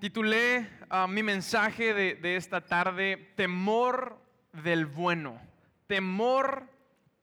Titulé ah, mi mensaje de, esta tarde, temor del bueno. Temor,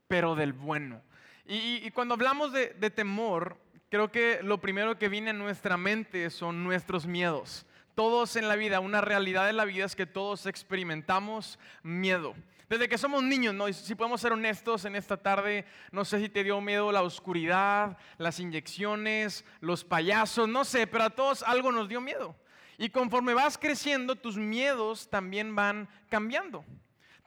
pero del bueno. Y, cuando hablamos de, de temor, creo que lo primero que viene a nuestra mente son nuestros miedos. Todos en la vida, una realidad de la vida es que todos experimentamos miedo. Desde que somos niños, ¿no? si podemos ser honestos en esta tarde, no sé si te dio miedo la oscuridad, las inyecciones, los payasos, no sé, pero a todos algo nos dio miedo. Y conforme vas creciendo, tus miedos también van cambiando.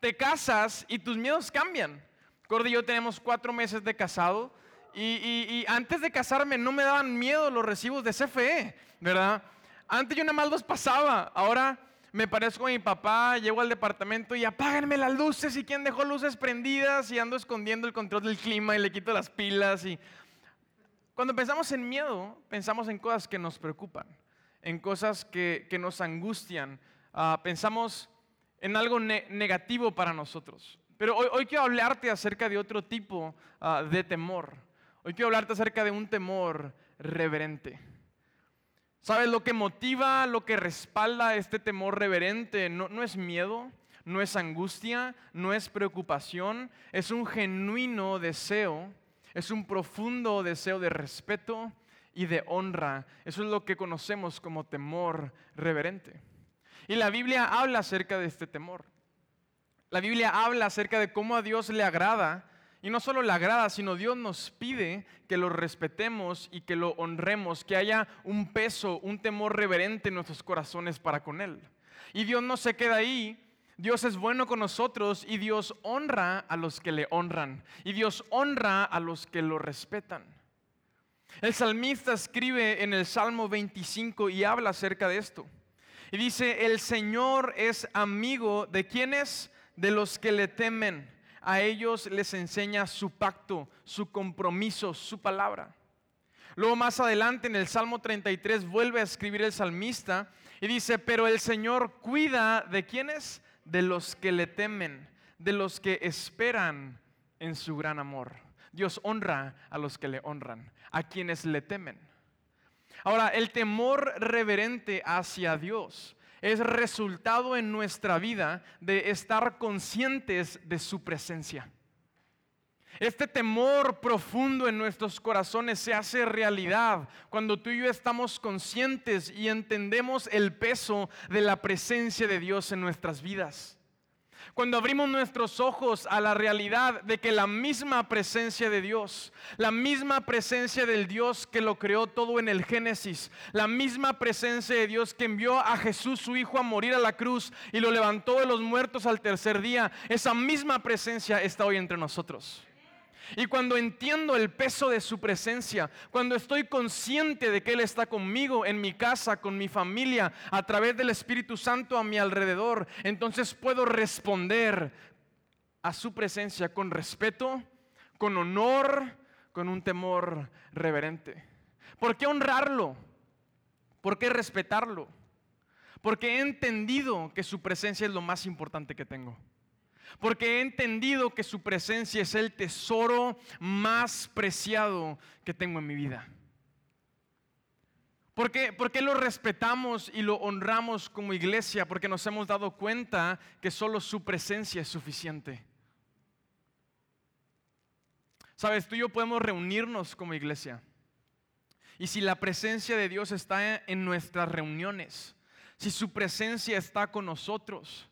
Te casas y tus miedos cambian. Cordy y yo tenemos cuatro meses de casado y, antes de casarme no me daban miedo los recibos de CFE, ¿verdad? Antes yo nada más los pasaba, ahora me parezco a mi papá, llego al departamento y apáganme las luces y quién dejó luces prendidas y ando escondiendo el control del clima y le quito las pilas y... Cuando pensamos en miedo, pensamos en cosas que nos preocupan en cosas que, nos angustian, ah, pensamos en algo negativo para nosotros. Pero hoy, quiero hablarte acerca de otro tipo ah, de temor. Hoy quiero hablarte acerca de un temor reverente. ¿Sabes lo que motiva, lo que respalda este temor reverente? No es miedo, no es angustia, no es preocupación, es un genuino deseo, es un profundo deseo de respeto, y de honra. Eso es lo que conocemos como temor reverente. Y la Biblia habla acerca de este temor. La Biblia habla acerca de cómo a Dios le agrada, y no solo le agrada, sino Dios nos pide que lo respetemos y que lo honremos, que haya un peso, un temor reverente en nuestros corazones para con Él. Y Dios no se queda ahí, Dios es bueno con nosotros y Dios honra a los que le honran, y Dios honra a los que lo respetan. El salmista escribe en el Salmo 25 y habla acerca de esto. Y dice, el Señor es amigo de quienes, de los que le temen. A ellos les enseña su pacto, su compromiso, su palabra. Luego más adelante en el Salmo 33 vuelve a escribir el salmista y dice, pero el Señor cuida de quienes, de los que le temen, de los que esperan en su gran amor. Dios honra a los que le honran, a quienes le temen. Ahora, el temor reverente hacia Dios es resultado en nuestra vida de estar conscientes de su presencia. Este temor profundo en nuestros corazones se hace realidad cuando tú y yo estamos conscientes y entendemos el peso de la presencia de Dios en nuestras vidas. Cuando abrimos nuestros ojos a la realidad de que la misma presencia de Dios, la misma presencia del Dios que lo creó todo en el Génesis, la misma presencia de Dios que envió a Jesús su Hijo a morir a la cruz y lo levantó de los muertos al tercer día, esa misma presencia está hoy entre nosotros. Y cuando entiendo el peso de su presencia, cuando estoy consciente de que Él está conmigo, en mi casa, con mi familia, a través del Espíritu Santo a mi alrededor, entonces puedo responder a su presencia con respeto, con honor, con un temor reverente. ¿Por qué honrarlo? ¿Por qué respetarlo? Porque he entendido que su presencia es lo más importante que tengo porque he entendido que su presencia es el tesoro más preciado que tengo en mi vida. ¿Por qué, lo respetamos y lo honramos como iglesia? Porque nos hemos dado cuenta que solo su presencia es suficiente. Sabes, tú y yo podemos reunirnos como iglesia. Y si la presencia de Dios está en nuestras reuniones, si su presencia está con nosotros,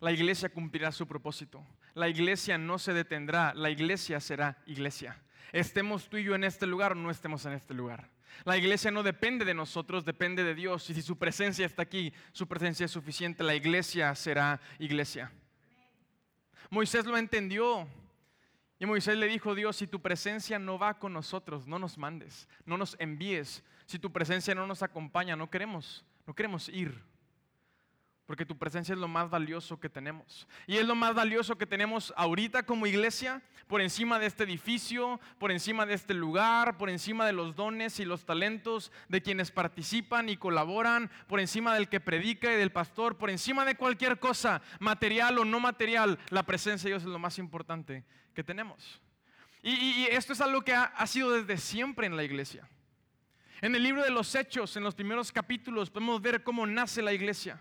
la iglesia cumplirá su propósito. La iglesia no se detendrá, la iglesia será iglesia. Estemos tú y yo en este lugar o no estemos en este lugar. La iglesia no depende de nosotros, depende de Dios. Y si su presencia está aquí, su presencia es suficiente, la iglesia será iglesia. Moisés lo entendió. Y Moisés le dijo, Dios, si tu presencia no va con nosotros, no nos mandes, no nos envíes. Si tu presencia no nos acompaña, no queremos, no queremos ir porque tu presencia es lo más valioso que tenemos. Y es lo más valioso que tenemos ahorita como iglesia, por encima de este edificio, por encima de este lugar, por encima de los dones y los talentos de quienes participan y colaboran, por encima del que predica y del pastor, por encima de cualquier cosa, material o no material, la presencia de Dios es lo más importante que tenemos. Y, esto es algo que ha sido desde siempre en la iglesia. En el libro de los Hechos, en los primeros capítulos, podemos ver cómo nace la iglesia.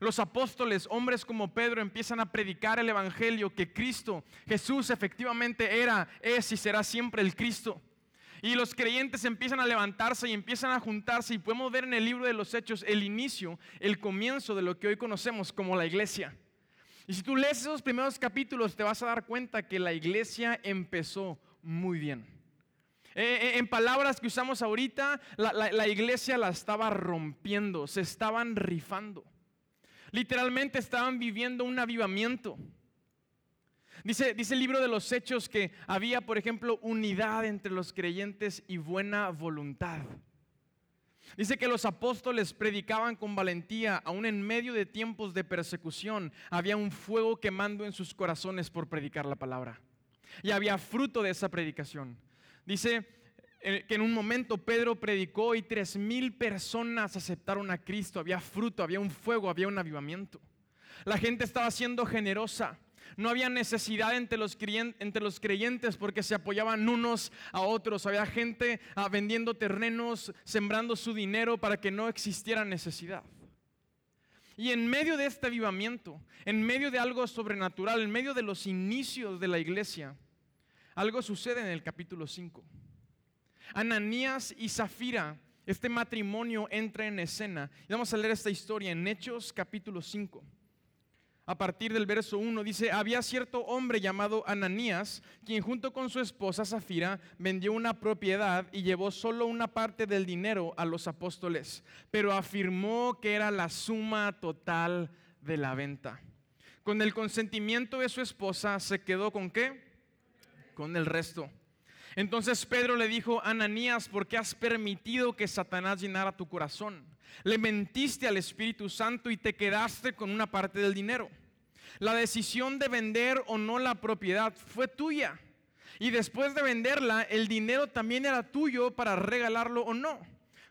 Los apóstoles, hombres como Pedro, empiezan a predicar el Evangelio que Cristo, Jesús efectivamente era, es y será siempre el Cristo. Y los creyentes empiezan a levantarse y empiezan a juntarse y podemos ver en el libro de los Hechos el inicio, el comienzo de lo que hoy conocemos como la iglesia. Y si tú lees esos primeros capítulos te vas a dar cuenta que la iglesia empezó muy bien. Eh, eh, en palabras que usamos ahorita, la iglesia la estaba rompiendo, se estaban rifando. Literalmente estaban viviendo un avivamiento. Dice, dice el libro de los Hechos que había, por ejemplo, unidad entre los creyentes y buena voluntad. Dice que los apóstoles predicaban con valentía, aún en medio de tiempos de persecución. Había un fuego quemando en sus corazones por predicar la palabra. Y había fruto de esa predicación. Dice que en un momento Pedro predicó y tres mil personas aceptaron a Cristo. Había fruto, había un fuego, había un avivamiento. La gente estaba siendo generosa. No había necesidad entre los, creyentes porque se apoyaban unos a otros. Había gente ah, vendiendo terrenos, sembrando su dinero para que no existiera necesidad. Y en medio de este avivamiento, en medio de algo sobrenatural, en medio de los inicios de la iglesia, algo sucede en el capítulo 5. Ananías y Zafira, este matrimonio entra en escena. Y vamos a leer esta historia en Hechos capítulo 5. A partir del verso 1 dice, había cierto hombre llamado Ananías, quien junto con su esposa Zafira vendió una propiedad y llevó solo una parte del dinero a los apóstoles, pero afirmó que era la suma total de la venta. Con el consentimiento de su esposa se quedó con qué? Con el resto. Entonces Pedro le dijo, Ananías, ¿por qué has permitido que Satanás llenara tu corazón? Le mentiste al Espíritu Santo y te quedaste con una parte del dinero. La decisión de vender o no la propiedad fue tuya. Y después de venderla, el dinero también era tuyo para regalarlo o no.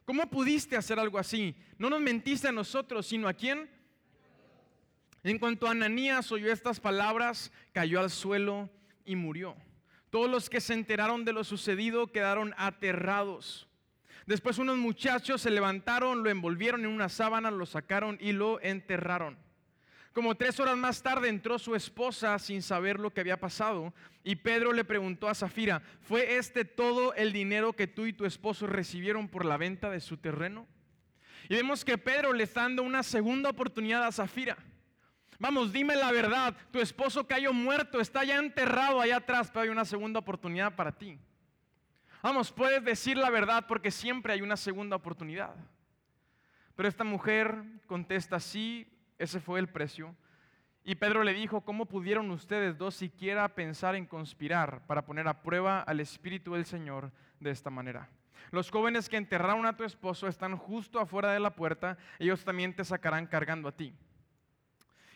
¿Cómo pudiste hacer algo así? No nos mentiste a nosotros, sino a quién? En cuanto a Ananías oyó estas palabras, cayó al suelo y murió. Todos los que se enteraron de lo sucedido quedaron aterrados. Después unos muchachos se levantaron, lo envolvieron en una sábana, lo sacaron y lo enterraron. Como tres horas más tarde entró su esposa sin saber lo que había pasado y Pedro le preguntó a Zafira, ¿fue este todo el dinero que tú y tu esposo recibieron por la venta de su terreno? Y vemos que Pedro le está dando una segunda oportunidad a Zafira. Vamos, dime la verdad, tu esposo cayó muerto, está ya enterrado allá atrás, pero hay una segunda oportunidad para ti. Vamos, puedes decir la verdad porque siempre hay una segunda oportunidad. Pero esta mujer contesta, sí, ese fue el precio. Y Pedro le dijo, ¿cómo pudieron ustedes dos siquiera pensar en conspirar para poner a prueba al Espíritu del Señor de esta manera? Los jóvenes que enterraron a tu esposo están justo afuera de la puerta, ellos también te sacarán cargando a ti.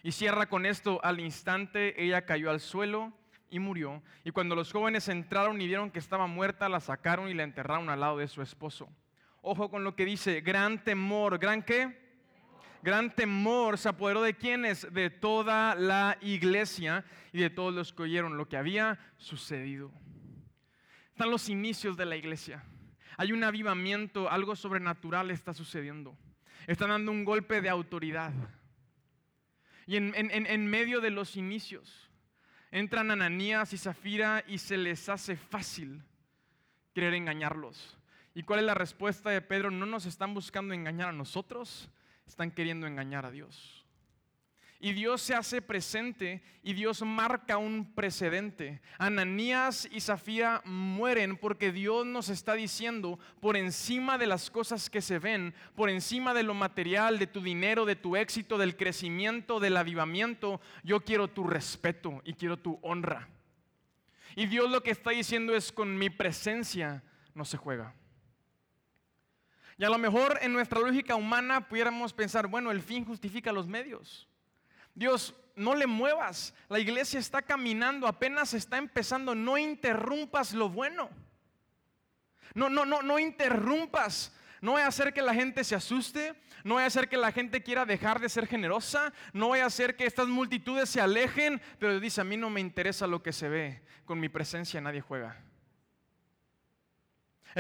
Y cierra con esto, al instante ella cayó al suelo y murió. Y cuando los jóvenes entraron y vieron que estaba muerta, la sacaron y la enterraron al lado de su esposo. Ojo con lo que dice, gran temor, gran qué? Gran temor se apoderó de quienes, de toda la iglesia y de todos los que oyeron lo que había sucedido. Están los inicios de la iglesia. Hay un avivamiento, algo sobrenatural está sucediendo. Están dando un golpe de autoridad. Y en, medio de los inicios entran Ananías y Zafira y se les hace fácil querer engañarlos. ¿Y cuál es la respuesta de Pedro? No nos están buscando engañar a nosotros, están queriendo engañar a Dios. Y Dios se hace presente y Dios marca un precedente. Ananías y Zafira mueren porque Dios nos está diciendo, por encima de las cosas que se ven, por encima de lo material, de tu dinero, de tu éxito, del crecimiento, del avivamiento, yo quiero tu respeto y quiero tu honra. Y Dios lo que está diciendo es, con mi presencia no se juega. Y a lo mejor en nuestra lógica humana pudiéramos pensar, bueno, el fin justifica los medios. Dios, no le muevas. La iglesia está caminando, apenas está empezando. No interrumpas lo bueno. No, no, no, no interrumpas. No voy a hacer que la gente se asuste. No voy a hacer que la gente quiera dejar de ser generosa. No voy a hacer que estas multitudes se alejen. Pero dice, a mí no me interesa lo que se ve. Con mi presencia nadie juega.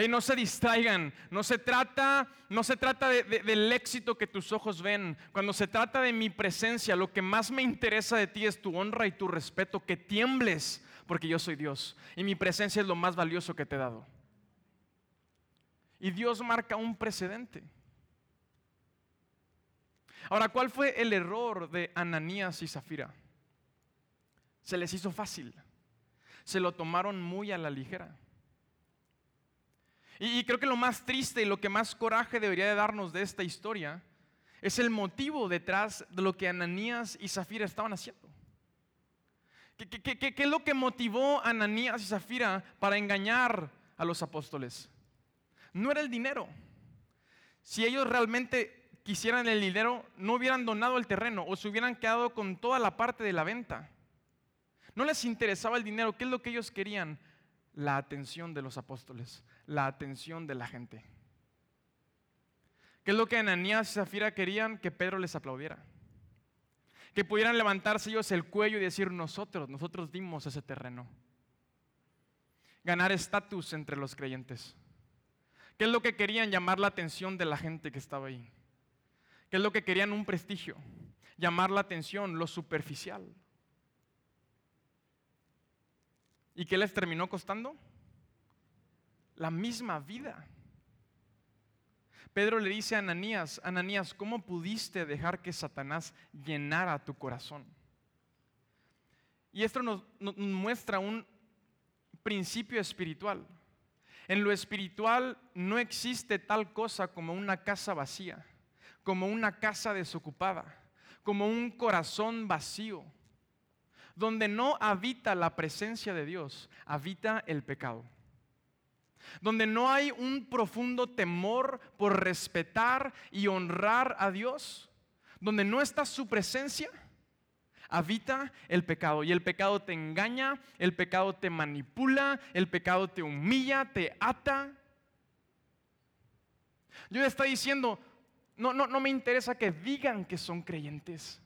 No se distraigan, no se trata, no se trata del éxito que tus ojos ven. Cuando se trata de mi presencia, lo que más me interesa de ti es tu honra y tu respeto, que tiembles, porque yo soy Dios y mi presencia es lo más valioso que te he dado. Y Dios marca un precedente. Ahora, ¿cuál fue el error de Ananías y Zafira? Se les hizo fácil. Se lo tomaron muy a la ligera. Y, creo que lo más triste y lo que más coraje debería de darnos de esta historia es el motivo detrás de lo que Ananías y Zafira estaban haciendo. ¿Qué, es lo que motivó a Ananías y Zafira para engañar a los apóstoles? No era el dinero. Si ellos realmente quisieran el dinero, no hubieran donado el terreno o se hubieran quedado con toda la parte de la venta. No les interesaba el dinero. ¿Qué es lo que ellos querían? La atención de los apóstoles la atención de la gente. ¿Qué es lo que Ananías y Zafira querían? Que Pedro les aplaudiera. Que pudieran levantarse ellos el cuello y decir, nosotros, nosotros dimos ese terreno. Ganar estatus entre los creyentes. ¿Qué es lo que querían? Llamar la atención de la gente que estaba ahí. ¿Qué es lo que querían? Un prestigio. Llamar la atención, lo superficial. ¿Y qué les terminó costando? La misma vida. Pedro le dice a Ananías, Ananías, ¿cómo pudiste dejar que Satanás llenara tu corazón? Y esto nos, muestra un principio espiritual. En lo espiritual no existe tal cosa como una casa vacía, como una casa desocupada, como un corazón vacío. Donde no habita la presencia de Dios, habita el pecado donde no hay un profundo temor por respetar y honrar a Dios, donde no está su presencia, habita el pecado. Y el pecado te engaña, el pecado te manipula, el pecado te humilla, te ata. Yo está diciendo, no, no, no me interesa que digan que son creyentes.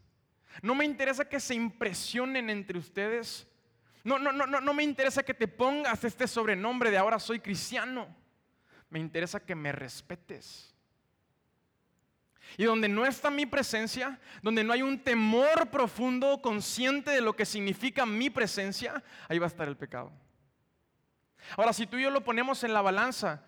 No me interesa que se impresionen entre ustedes. No, no, no, no me interesa que te pongas este sobrenombre de ahora soy cristiano. Me interesa que me respetes. Y donde no está mi presencia, donde no hay un temor profundo, consciente de lo que significa mi presencia, ahí va a estar el pecado. Ahora, si tú y yo lo ponemos en la balanza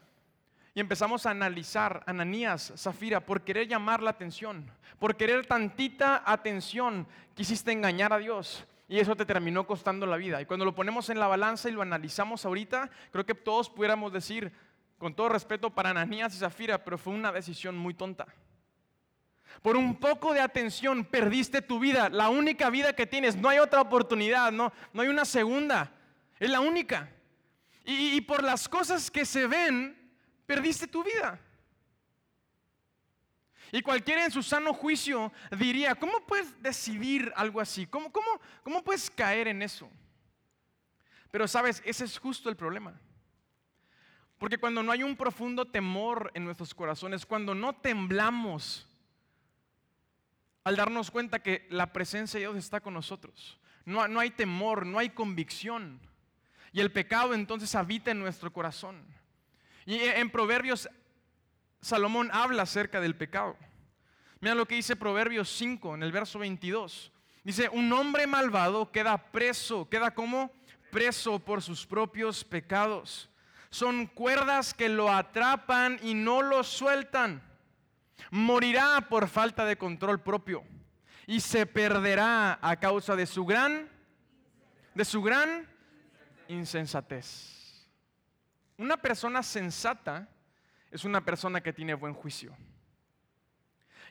y empezamos a analizar, Ananías, Zafira, por querer llamar la atención, por querer tantita atención, quisiste engañar a Dios, y eso te terminó costando la vida. Y cuando lo ponemos en la balanza y lo analizamos ahorita, creo que todos pudiéramos decir, con todo respeto para Ananías y Zafira, pero fue una decisión muy tonta. Por un poco de atención perdiste tu vida, la única vida que tienes. No hay otra oportunidad, no, no hay una segunda. Es la única. y por las cosas que se ven, perdiste tu vida. Y cualquiera en su sano juicio diría, ¿cómo puedes decidir algo así? ¿Cómo, cómo, cómo puedes caer en eso? Pero sabes, ese es justo el problema. Porque cuando no hay un profundo temor en nuestros corazones, cuando no temblamos al darnos cuenta que la presencia de Dios está con nosotros, no, no hay temor, no hay convicción. Y el pecado entonces habita en nuestro corazón. Y en Proverbios Salomón habla acerca del pecado. Mira lo que dice Proverbios 5 en el verso 22. Dice, un hombre malvado queda preso, queda como preso por sus propios pecados. Son cuerdas que lo atrapan y no lo sueltan. Morirá por falta de control propio y se perderá a causa de su gran de su gran insensatez. Una persona sensata es una persona que tiene buen juicio.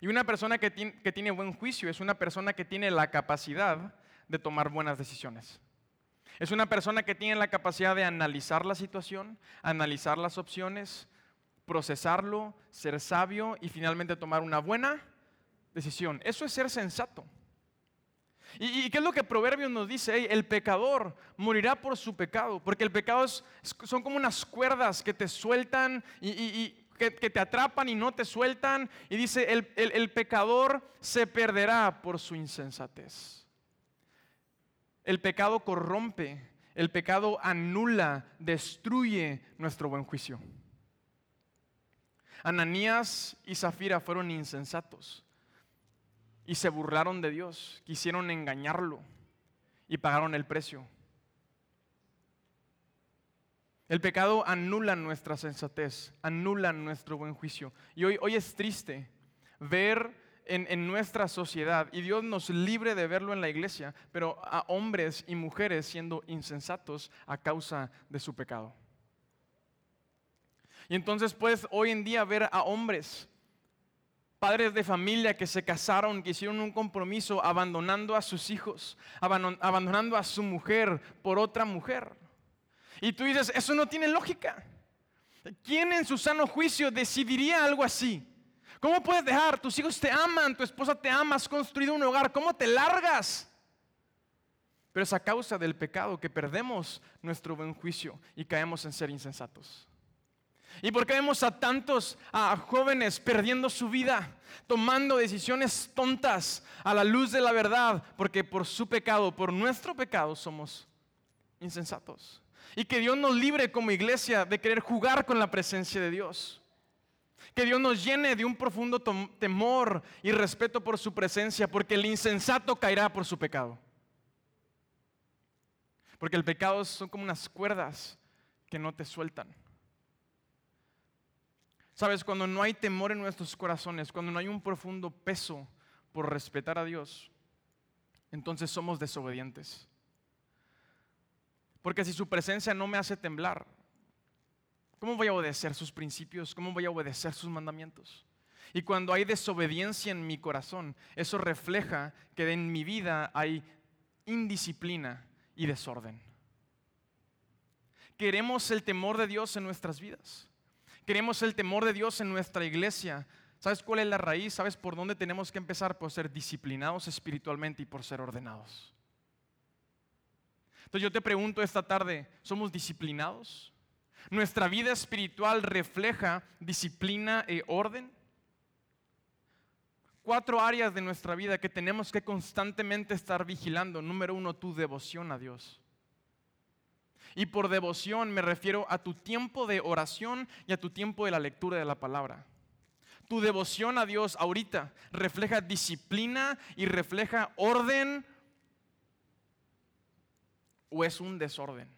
Y una persona que tiene, buen juicio es una persona que tiene la capacidad de tomar buenas decisiones. Es una persona que tiene la capacidad de analizar la situación, analizar las opciones, procesarlo, ser sabio y finalmente tomar una buena decisión. Eso es ser sensato. ¿Y, qué es lo que Proverbios nos dice? el pecador morirá por su pecado, porque el pecado son como unas cuerdas que te sueltan y, que, te atrapan y no te sueltan. Y dice, el, el pecador se perderá por su insensatez. El pecado corrompe, el pecado anula, destruye nuestro buen juicio. Ananías y Zafira fueron insensatos y se burlaron de Dios, quisieron engañarlo y pagaron el precio. El pecado anula nuestra sensatez, anula nuestro buen juicio. Y hoy, hoy es triste ver en, en, nuestra sociedad, y Dios nos libre de verlo en la iglesia, pero a hombres y mujeres siendo insensatos a causa de su pecado. Y entonces puedes hoy en día ver a hombres, padres de familia que se casaron, que hicieron un compromiso abandonando a sus hijos, abandonando a su mujer por otra mujer. Y tú dices, eso no tiene lógica. ¿Quién en su sano juicio decidiría algo así? ¿Cómo puedes dejar? Tus hijos te aman, tu esposa te ama, has construido un hogar. ¿Cómo te largas? Pero es a causa del pecado que perdemos nuestro buen juicio y caemos en ser insensatos. ¿Y por qué vemos a tantos jóvenes perdiendo su vida, tomando decisiones tontas a la luz de la verdad? Porque por su pecado, por nuestro pecado, somos insensatos. Y que Dios nos libre como iglesia de querer jugar con la presencia de Dios. Que Dios nos llene de un profundo temor y respeto por su presencia, porque el insensato caerá por su pecado. Porque el pecado son como unas cuerdas que no te sueltan. Sabes, cuando no hay temor en nuestros corazones, cuando no hay un profundo peso por respetar a Dios, entonces somos desobedientes. Porque si su presencia no me hace temblar, ¿cómo voy a obedecer sus principios? ¿Cómo voy a obedecer sus mandamientos? Y cuando hay desobediencia en mi corazón, eso refleja que en mi vida hay indisciplina y desorden. Queremos el temor de Dios en nuestras vidas. Queremos el temor de Dios en nuestra iglesia. ¿Sabes cuál es la raíz? ¿Sabes por dónde tenemos que empezar? Por ser disciplinados espiritualmente y por ser ordenados. Entonces yo te pregunto esta tarde, ¿somos disciplinados? ¿Nuestra vida espiritual refleja disciplina e orden? Cuatro áreas de nuestra vida que tenemos que constantemente estar vigilando. Número uno, tu devoción a Dios. Y por devoción me refiero a tu tiempo de oración y a tu tiempo de la lectura de la palabra. Tu devoción a Dios ahorita refleja disciplina y refleja orden o es un desorden.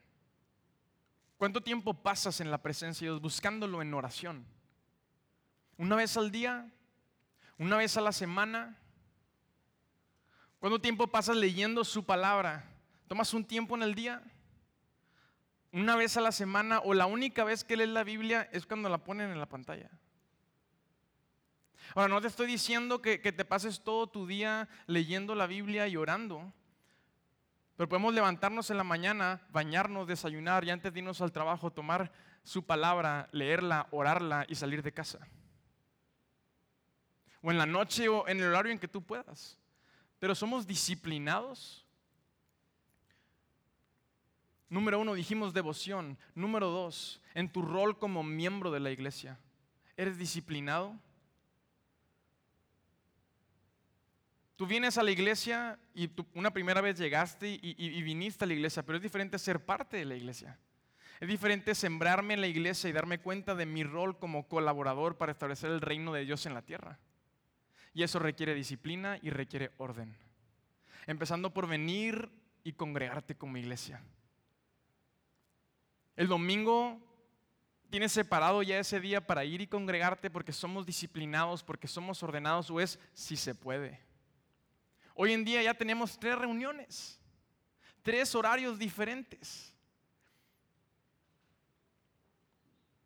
¿Cuánto tiempo pasas en la presencia de Dios buscándolo en oración? ¿Una vez al día? ¿Una vez a la semana? ¿Cuánto tiempo pasas leyendo su palabra? ¿Tomas un tiempo en el día? Una vez a la semana o la única vez que lees la Biblia es cuando la ponen en la pantalla. Ahora, no te estoy diciendo que, te pases todo tu día leyendo la Biblia y orando, pero podemos levantarnos en la mañana, bañarnos, desayunar y antes de irnos al trabajo tomar su palabra, leerla, orarla y salir de casa. O en la noche o en el horario en que tú puedas. Pero somos disciplinados Número uno, dijimos devoción. Número dos, en tu rol como miembro de la iglesia. ¿Eres disciplinado? Tú vienes a la iglesia y una primera vez llegaste y, y, viniste a la iglesia, pero es diferente ser parte de la iglesia. Es diferente sembrarme en la iglesia y darme cuenta de mi rol como colaborador para establecer el reino de Dios en la tierra. Y eso requiere disciplina y requiere orden. Empezando por venir y congregarte como iglesia. El domingo tienes separado ya ese día para ir y congregarte porque somos disciplinados, porque somos ordenados, o es si se puede. Hoy en día ya tenemos tres reuniones, tres horarios diferentes.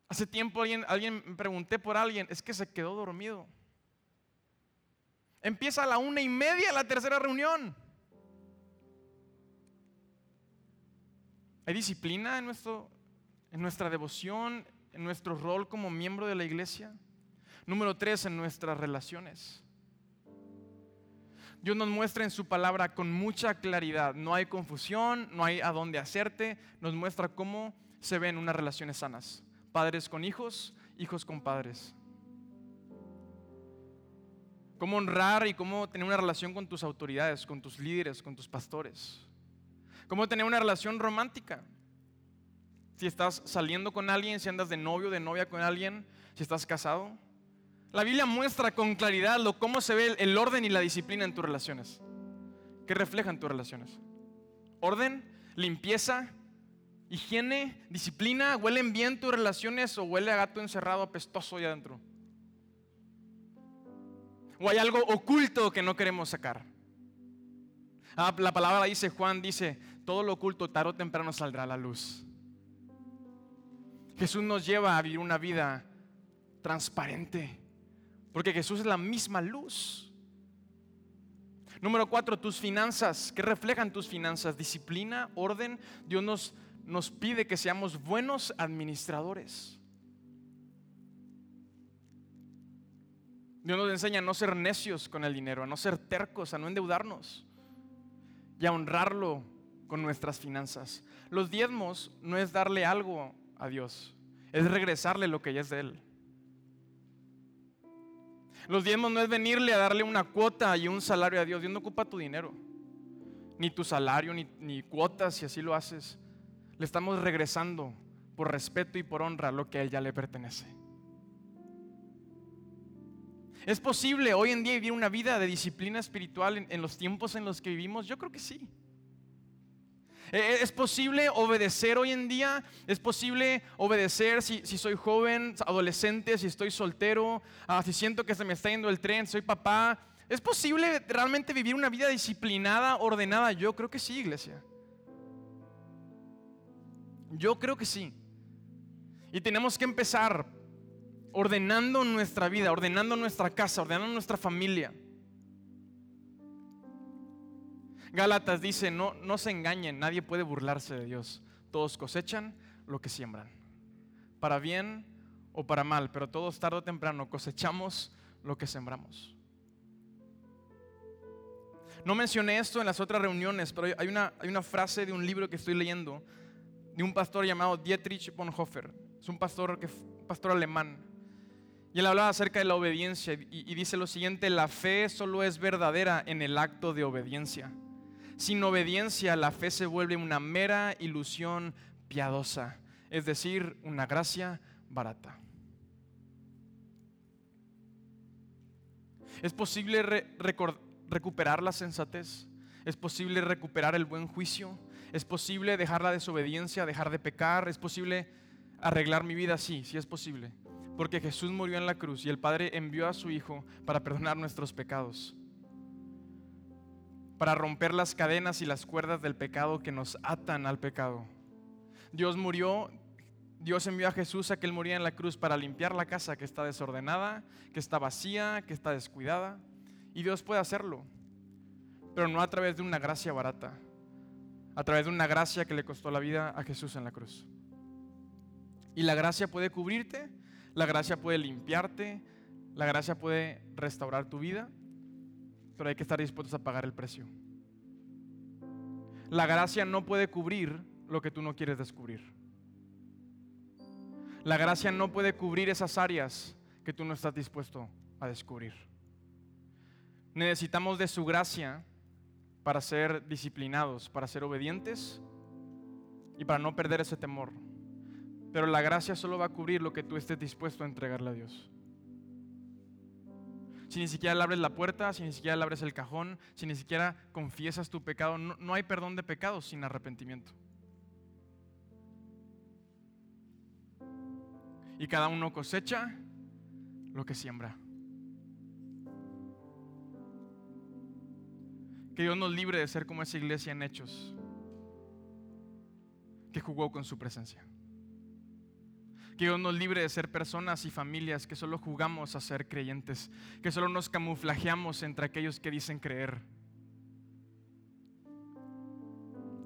Hace tiempo alguien, alguien me pregunté por alguien, es que se quedó dormido. Empieza a la una y media la tercera reunión. ¿Hay disciplina en nuestro, en nuestra devoción, en nuestro rol como miembro de la iglesia. Número tres, en nuestras relaciones. Dios nos muestra en su palabra con mucha claridad. No hay confusión, no hay a dónde hacerte. Nos muestra cómo se ven unas relaciones sanas. Padres con hijos, hijos con padres. Cómo honrar y cómo tener una relación con tus autoridades, con tus líderes, con tus pastores. Cómo tener una relación romántica si estás saliendo con alguien, si andas de novio, de novia con alguien, si estás casado, La Biblia muestra con claridad lo, cómo se ve el orden y la disciplina en tus relaciones. ¿Qué reflejan tus relaciones? Orden, limpieza, higiene, disciplina. ¿Huelen bien tus relaciones o huele a gato encerrado apestoso allá adentro? ¿O hay algo oculto que no queremos sacar? Ah, la palabra dice, Juan dice, todo lo oculto tarde o temprano saldrá a la luz. Jesús nos lleva a vivir una vida transparente, porque Jesús es la misma luz. Número cuatro, tus finanzas. ¿Qué reflejan tus finanzas? Disciplina, orden. Dios nos, nos pide que seamos buenos administradores. Dios nos enseña a no ser necios con el dinero, a no ser tercos, a no endeudarnos y a honrarlo con nuestras finanzas. Los diezmos no es darle algo a Dios, es regresarle lo que ya es de Él. Los diezmos no es venirle a darle una cuota y un salario a Dios. Dios no ocupa tu dinero, ni tu salario, ni, ni cuotas, si así lo haces. Le estamos regresando por respeto y por honra lo que a Él ya le pertenece. ¿Es posible hoy en día vivir una vida de disciplina espiritual en, los tiempos en los que vivimos? Yo creo que sí. ¿E, e, ¿Es posible obedecer hoy en día? ¿Es posible obedecer si, soy joven, adolescente, si estoy soltero, ah, si siento que se me está yendo el tren, soy papá? ¿Es posible realmente vivir una vida disciplinada, ordenada? Yo creo que sí, iglesia. Yo creo que sí. Y tenemos que empezar ordenando nuestra vida, ordenando nuestra casa, ordenando nuestra familia. Gálatas dice, no, no se engañen, nadie puede burlarse de Dios. Todos cosechan lo que siembran, para bien o para mal, pero todos tarde o temprano cosechamos lo que sembramos. No mencioné esto en las otras reuniones, pero hay una, hay una frase de un libro que estoy leyendo de un pastor llamado Dietrich Bonhoeffer. Es un pastor, que, pastor alemán. Y él hablaba acerca de la obediencia y, dice lo siguiente, la fe solo es verdadera en el acto de obediencia. Sin obediencia la fe se vuelve una mera ilusión piadosa, es decir, una gracia barata. ¿Es posible recuperar la sensatez? ¿Es posible recuperar el buen juicio? ¿Es posible dejar la desobediencia, dejar de pecar? ¿Es posible arreglar mi vida? Sí, sí es posible. Porque Jesús murió en la cruz y el Padre envió a su Hijo para perdonar nuestros pecados. Para romper las cadenas y las cuerdas del pecado que nos atan al pecado. Dios murió, Dios envió a Jesús a que Él moría en la cruz para limpiar la casa que está desordenada, que está vacía, que está descuidada. Y Dios puede hacerlo, pero no a través de una gracia barata, a través de una gracia que le costó la vida a Jesús en la cruz. Y la gracia puede cubrirte la gracia puede limpiarte, la gracia puede restaurar tu vida, pero hay que estar dispuestos a pagar el precio. La gracia no puede cubrir lo que tú no quieres descubrir. La gracia no puede cubrir esas áreas que tú no estás dispuesto a descubrir. Necesitamos de su gracia para ser disciplinados, para ser obedientes y para no perder ese temor. Pero la gracia solo va a cubrir lo que tú estés dispuesto a entregarle a Dios. Si ni siquiera le abres la puerta, si ni siquiera le abres el cajón, si ni siquiera confiesas tu pecado, no, hay perdón de pecados sin arrepentimiento. Y cada uno cosecha lo que siembra. Que Dios nos libre de ser como esa iglesia en hechos, que jugó con su presencia. Que Dios nos libre de ser personas y familias que solo jugamos a ser creyentes, que solo nos camuflajeamos entre aquellos que dicen creer.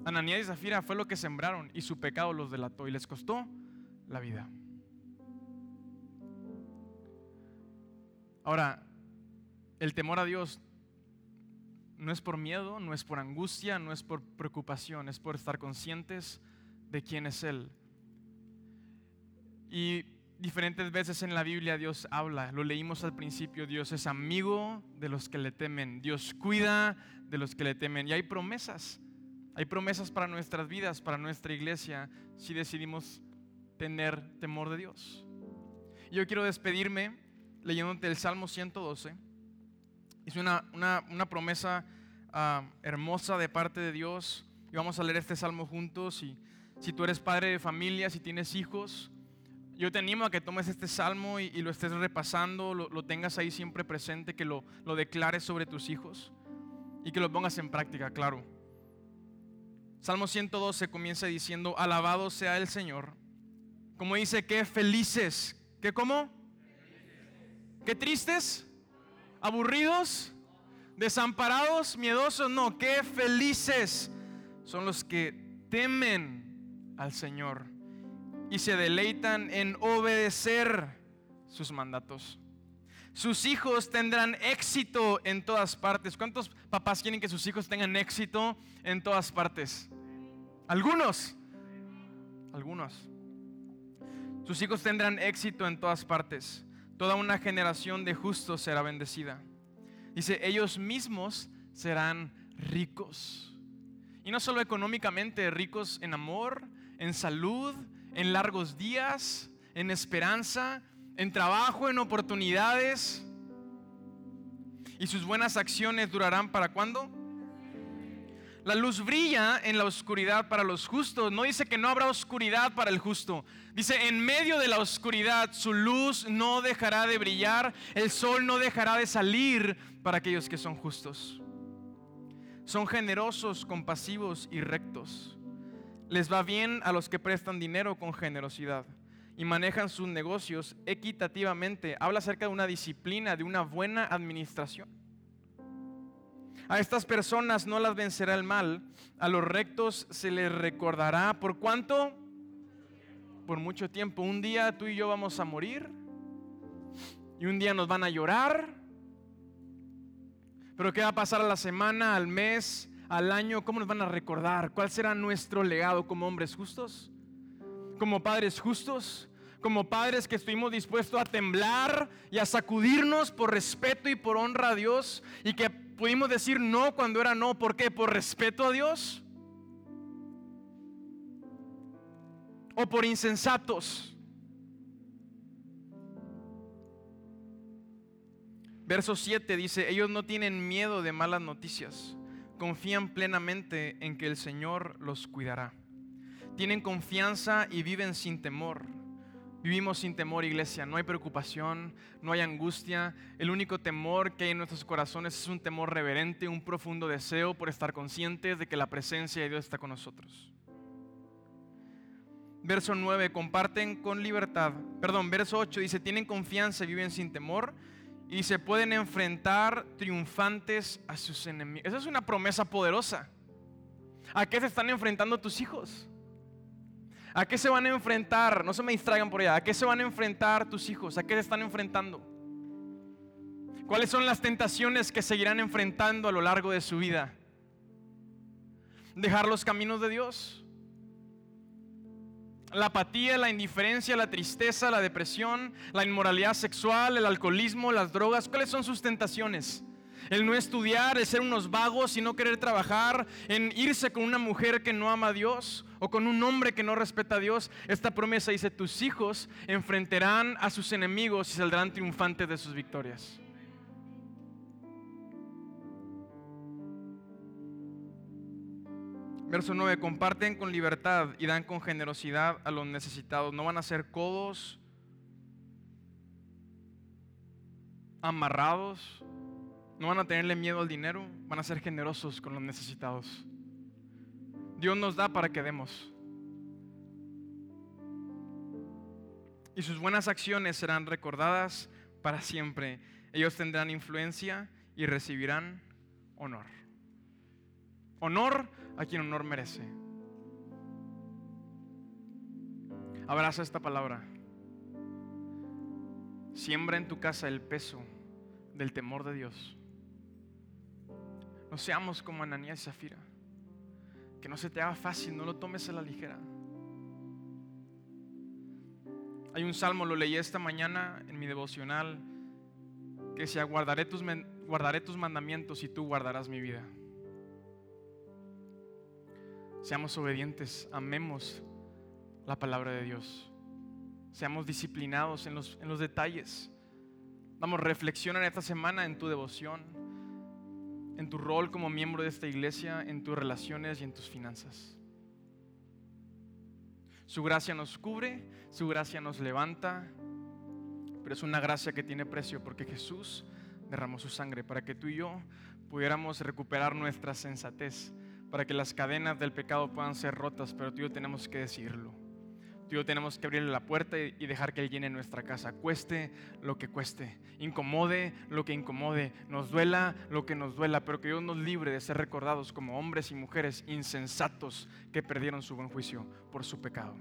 Ananías y Zafira fue lo que sembraron y su pecado los delató y les costó la vida. Ahora, el temor a Dios no es por miedo, no es por angustia, no es por preocupación, es por estar conscientes de quién es Él, y diferentes veces en la Biblia Dios habla, lo leímos al principio, Dios es amigo de los que le temen, Dios cuida de los que le temen. Y hay promesas, hay promesas para nuestras vidas, para nuestra iglesia, si decidimos tener temor de Dios. Yo quiero despedirme leyéndote el Salmo 112. Es una, una, promesa ah, hermosa de parte de Dios. Y vamos a leer este salmo juntos. Y si tú eres padre de familia, si tienes hijos, yo te animo a que tomes este salmo y, lo estés repasando, lo, tengas ahí siempre presente, que lo, lo declares sobre tus hijos y que lo pongas en práctica, claro. Salmo 112 comienza diciendo, alabado sea el Señor. Como dice, qué felices, ¿qué cómo? ¿Qué tristes? ¿Aburridos? ¿Desamparados? ¿Miedosos? No, qué felices son los que temen al Señor y se deleitan en obedecer sus mandatos. Sus hijos tendrán éxito en todas partes. ¿Cuántos papás quieren que sus hijos tengan éxito en todas partes? Algunos. Algunos. Sus hijos tendrán éxito en todas partes. Toda una generación de justos será bendecida. Dice, ellos mismos serán ricos. Y no solo económicamente, ricos en amor, en salud, en largos días, en esperanza, en trabajo, en oportunidades. Y sus buenas acciones durarán para cuándo? La luz brilla en la oscuridad para los justos. No dice que no habrá oscuridad para el justo. Dice, en medio de la oscuridad su luz no dejará de brillar, el sol no dejará de salir para aquellos que son justos. Son generosos, compasivos y rectos. Les va bien a los que prestan dinero con generosidad y manejan sus negocios equitativamente. Habla acerca de una disciplina, de una buena administración. A estas personas no las vencerá el mal, a los rectos se les recordará. ¿Por cuánto? Por mucho tiempo. Un día tú y yo vamos a morir y un día nos van a llorar. Pero ¿qué va a pasar a la semana, al mes, al año? ¿Cómo nos van a recordar? ¿Cuál será nuestro legado como hombres justos? Como padres justos, como padres que estuvimos dispuestos a temblar y a sacudirnos por respeto y por honra a Dios y que pudimos decir no cuando era no. ¿Por qué? ¿Por respeto a Dios? ¿O por insensatos? Verso 7 dice, ellos no tienen miedo de malas noticias, confían plenamente en que el Señor los cuidará. Tienen confianza y viven sin temor Vivimos sin temor, iglesia. No hay preocupación, no hay angustia. El único temor que hay en nuestros corazones es un temor reverente, un profundo deseo por estar conscientes de que la presencia de Dios está con nosotros. Verso 9, comparten con libertad. Perdón, verso 8 dice, tienen confianza y viven sin temor y se pueden enfrentar triunfantes a sus enemigos. Esa es una promesa poderosa. ¿A qué se están enfrentando tus hijos? ¿A qué se van a enfrentar? No se me distraigan por allá. ¿A qué se van a enfrentar tus hijos? ¿A qué se están enfrentando? ¿Cuáles son las tentaciones que seguirán enfrentando a lo largo de su vida? Dejar los caminos de Dios. La apatía, la indiferencia, la tristeza, la depresión, la inmoralidad sexual, el alcoholismo, las drogas. ¿Cuáles son sus tentaciones? el no estudiar, el ser unos vagos y no querer trabajar, en irse con una mujer que no ama a Dios o con un hombre que no respeta a Dios. Esta promesa dice, tus hijos enfrentarán a sus enemigos y saldrán triunfantes de sus victorias. Verso 9, comparten con libertad y dan con generosidad a los necesitados. No van a ser codos, amarrados, no van a tenerle miedo al dinero, van a ser generosos con los necesitados. Dios nos da para que demos. Y sus buenas acciones serán recordadas para siempre. Ellos tendrán influencia y recibirán honor. Honor a quien honor merece. Abraza esta palabra. Siembra en tu casa el peso del temor de Dios. No seamos como Ananías y Zafira. Que no se te haga fácil, no lo tomes a la ligera. Hay un salmo, lo leí esta mañana en mi devocional, que decía, guardaré tus, guardaré tus mandamientos y tú guardarás mi vida. Seamos obedientes, amemos la palabra de Dios. Seamos disciplinados en los, en los detalles. Vamos, reflexiona en esta semana en tu devoción, en tu rol como miembro de esta iglesia, en tus relaciones y en tus finanzas. Su gracia nos cubre, su gracia nos levanta, pero es una gracia que tiene precio porque Jesús derramó su sangre para que tú y yo pudiéramos recuperar nuestra sensatez, para que las cadenas del pecado puedan ser rotas, pero tú y yo tenemos que decirlo. Tú y yo tenemos que abrirle la puerta y dejar que Él llene nuestra casa, cueste lo que cueste, incomode lo que incomode, nos duela lo que nos duela, pero que Dios nos libre de ser recordados como hombres y mujeres insensatos que perdieron su buen juicio por su pecado.